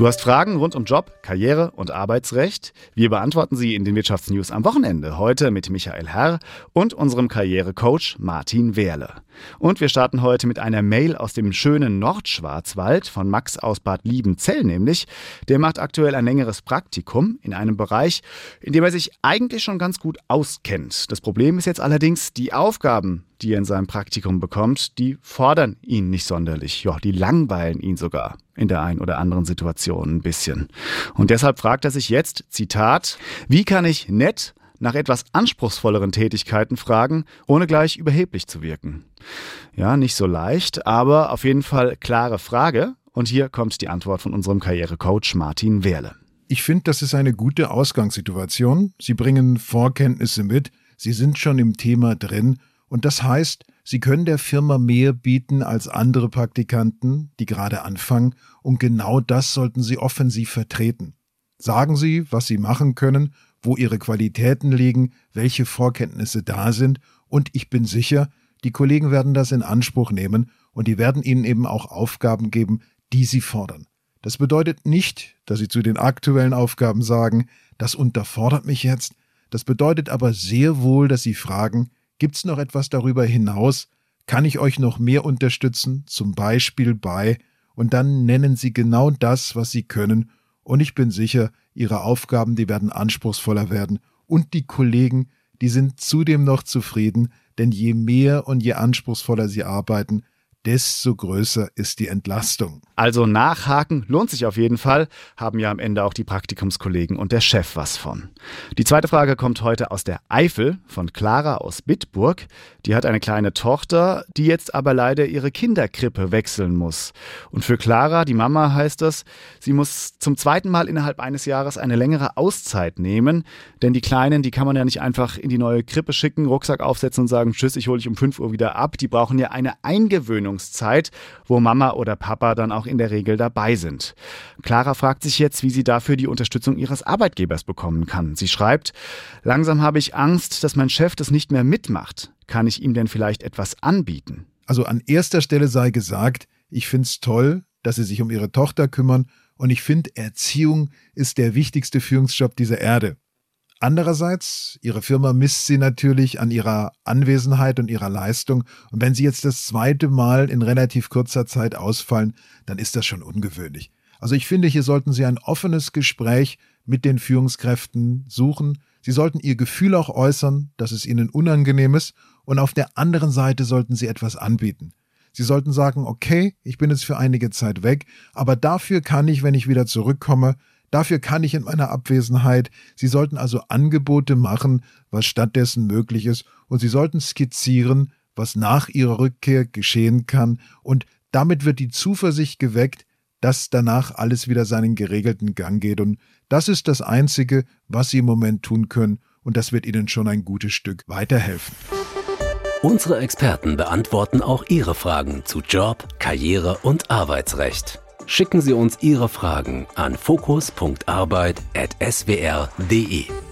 Du hast Fragen rund um Job, Karriere und Arbeitsrecht? Wir beantworten sie in den Wirtschaftsnews am Wochenende. Heute mit Michael Herr und unserem Karrierecoach Martin Wehrle. Und wir starten heute mit einer Mail aus dem schönen Nordschwarzwald von Max aus Bad Liebenzell nämlich. Der macht aktuell ein längeres Praktikum in einem Bereich, in dem er sich eigentlich schon ganz gut auskennt. Das Problem ist jetzt allerdings, die Aufgaben, die er in seinem Praktikum bekommt, die fordern ihn nicht sonderlich. Ja, die langweilen ihn sogar in der einen oder anderen Situation ein bisschen. Und deshalb fragt er sich jetzt, Zitat, wie kann ich nett nach etwas anspruchsvolleren Tätigkeiten fragen, ohne gleich überheblich zu wirken? Ja, nicht so leicht, aber auf jeden Fall klare Frage. Und hier kommt die Antwort von unserem Karrierecoach Martin Wehrle. Ich finde, das ist eine gute Ausgangssituation. Sie bringen Vorkenntnisse mit, Sie sind schon im Thema drin und das heißt, Sie können der Firma mehr bieten als andere Praktikanten, die gerade anfangen, und genau das sollten Sie offensiv vertreten. Sagen Sie, was Sie machen können, wo Ihre Qualitäten liegen, welche Vorkenntnisse da sind, und ich bin sicher, die Kollegen werden das in Anspruch nehmen und die werden Ihnen eben auch Aufgaben geben, die Sie fordern. Das bedeutet nicht, dass Sie zu den aktuellen Aufgaben sagen, das unterfordert mich jetzt, das bedeutet aber sehr wohl, dass Sie fragen, Gibt es noch etwas darüber hinaus? Kann ich euch noch mehr unterstützen, zum Beispiel bei, und dann nennen Sie genau das, was Sie können, und ich bin sicher, Ihre Aufgaben, die werden anspruchsvoller werden, und die Kollegen, die sind zudem noch zufrieden, denn je mehr und je anspruchsvoller Sie arbeiten, desto größer ist die Entlastung. Also nachhaken lohnt sich auf jeden Fall, haben ja am Ende auch die Praktikumskollegen und der Chef was von. Die zweite Frage kommt heute aus der Eifel von Clara aus Bitburg. Die hat eine kleine Tochter, die jetzt aber leider ihre Kinderkrippe wechseln muss. Und für Clara, die Mama, heißt das, sie muss zum zweiten Mal innerhalb eines Jahres eine längere Auszeit nehmen, denn die Kleinen, die kann man ja nicht einfach in die neue Krippe schicken, Rucksack aufsetzen und sagen, tschüss, ich hole dich um 5 Uhr wieder ab. Die brauchen ja eine Eingewöhnungszeit, wo Mama oder Papa dann auch in der Regel dabei sind. Clara fragt sich jetzt, wie sie dafür die Unterstützung ihres Arbeitgebers bekommen kann. Sie schreibt, langsam habe ich Angst, dass mein Chef das nicht mehr mitmacht. Kann ich ihm denn vielleicht etwas anbieten? Also an erster Stelle sei gesagt, ich finde es toll, dass Sie sich um Ihre Tochter kümmern und ich finde, Erziehung ist der wichtigste Führungsjob dieser Erde. Andererseits, Ihre Firma misst Sie natürlich an Ihrer Anwesenheit und Ihrer Leistung. Und wenn Sie jetzt das zweite Mal in relativ kurzer Zeit ausfallen, dann ist das schon ungewöhnlich. Also ich finde, hier sollten Sie ein offenes Gespräch mit den Führungskräften suchen. Sie sollten Ihr Gefühl auch äußern, dass es Ihnen unangenehm ist. Und auf der anderen Seite sollten Sie etwas anbieten. Sie sollten sagen, okay, ich bin jetzt für einige Zeit weg, aber dafür kann ich, wenn ich wieder zurückkomme, Dafür kann ich in meiner Abwesenheit. Sie sollten also Angebote machen, was stattdessen möglich ist, und Sie sollten skizzieren, was nach Ihrer Rückkehr geschehen kann, und damit wird die Zuversicht geweckt, dass danach alles wieder seinen geregelten Gang geht. Und das ist das Einzige, was Sie im Moment tun können, und das wird Ihnen schon ein gutes Stück weiterhelfen. Unsere Experten beantworten auch Ihre Fragen zu Job, Karriere und Arbeitsrecht schicken Sie uns Ihre Fragen an fokus.arbeit.swr.de.